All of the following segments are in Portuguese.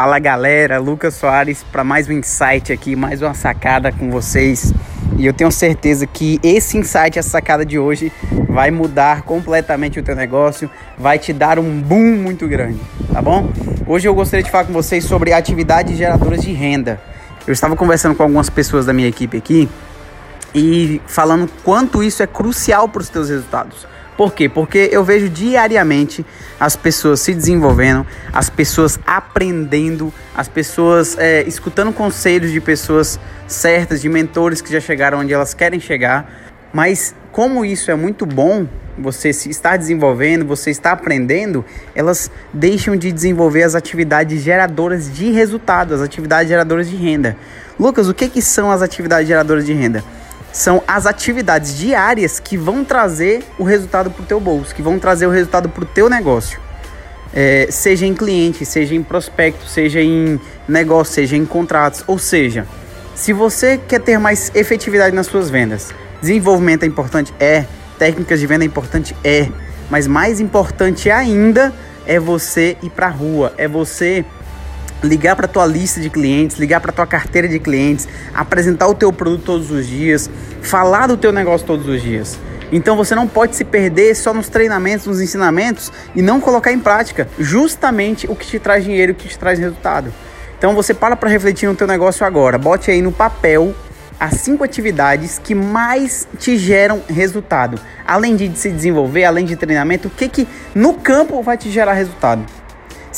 Fala galera, Lucas Soares para mais um insight aqui, mais uma sacada com vocês. E eu tenho certeza que esse insight, essa sacada de hoje, vai mudar completamente o teu negócio, vai te dar um boom muito grande, tá bom? Hoje eu gostaria de falar com vocês sobre atividades geradoras de renda. Eu estava conversando com algumas pessoas da minha equipe aqui e falando quanto isso é crucial para os teus resultados. Por quê? Porque eu vejo diariamente as pessoas se desenvolvendo, as pessoas aprendendo, as pessoas é, escutando conselhos de pessoas certas, de mentores que já chegaram onde elas querem chegar. Mas como isso é muito bom, você se está desenvolvendo, você está aprendendo, elas deixam de desenvolver as atividades geradoras de resultado, as atividades geradoras de renda. Lucas, o que, que são as atividades geradoras de renda? São as atividades diárias que vão trazer o resultado para o teu bolso, que vão trazer o resultado para o teu negócio. É, seja em cliente, seja em prospecto, seja em negócio, seja em contratos. Ou seja, se você quer ter mais efetividade nas suas vendas, desenvolvimento é importante? É. Técnicas de venda é importante? É. Mas mais importante ainda é você ir para a rua, é você ligar para tua lista de clientes, ligar para tua carteira de clientes, apresentar o teu produto todos os dias, falar do teu negócio todos os dias. Então você não pode se perder só nos treinamentos, nos ensinamentos e não colocar em prática justamente o que te traz dinheiro, o que te traz resultado. Então você para para refletir no teu negócio agora, bote aí no papel as cinco atividades que mais te geram resultado. Além de se desenvolver, além de treinamento, o que que no campo vai te gerar resultado?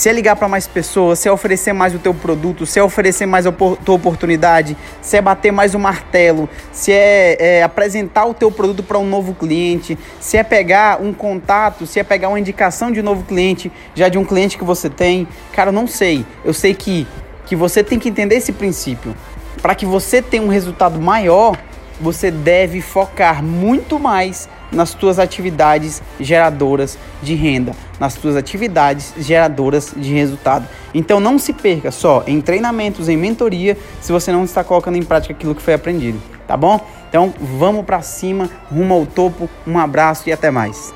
Se é ligar para mais pessoas, se é oferecer mais o teu produto, se é oferecer mais a tua oportunidade, se é bater mais o martelo, se é, é apresentar o teu produto para um novo cliente, se é pegar um contato, se é pegar uma indicação de um novo cliente, já de um cliente que você tem. Cara, eu não sei. Eu sei que, que você tem que entender esse princípio. Para que você tenha um resultado maior, você deve focar muito mais nas tuas atividades geradoras de renda, nas tuas atividades geradoras de resultado. Então não se perca só em treinamentos, em mentoria, se você não está colocando em prática aquilo que foi aprendido, tá bom? Então vamos para cima, rumo ao topo. Um abraço e até mais.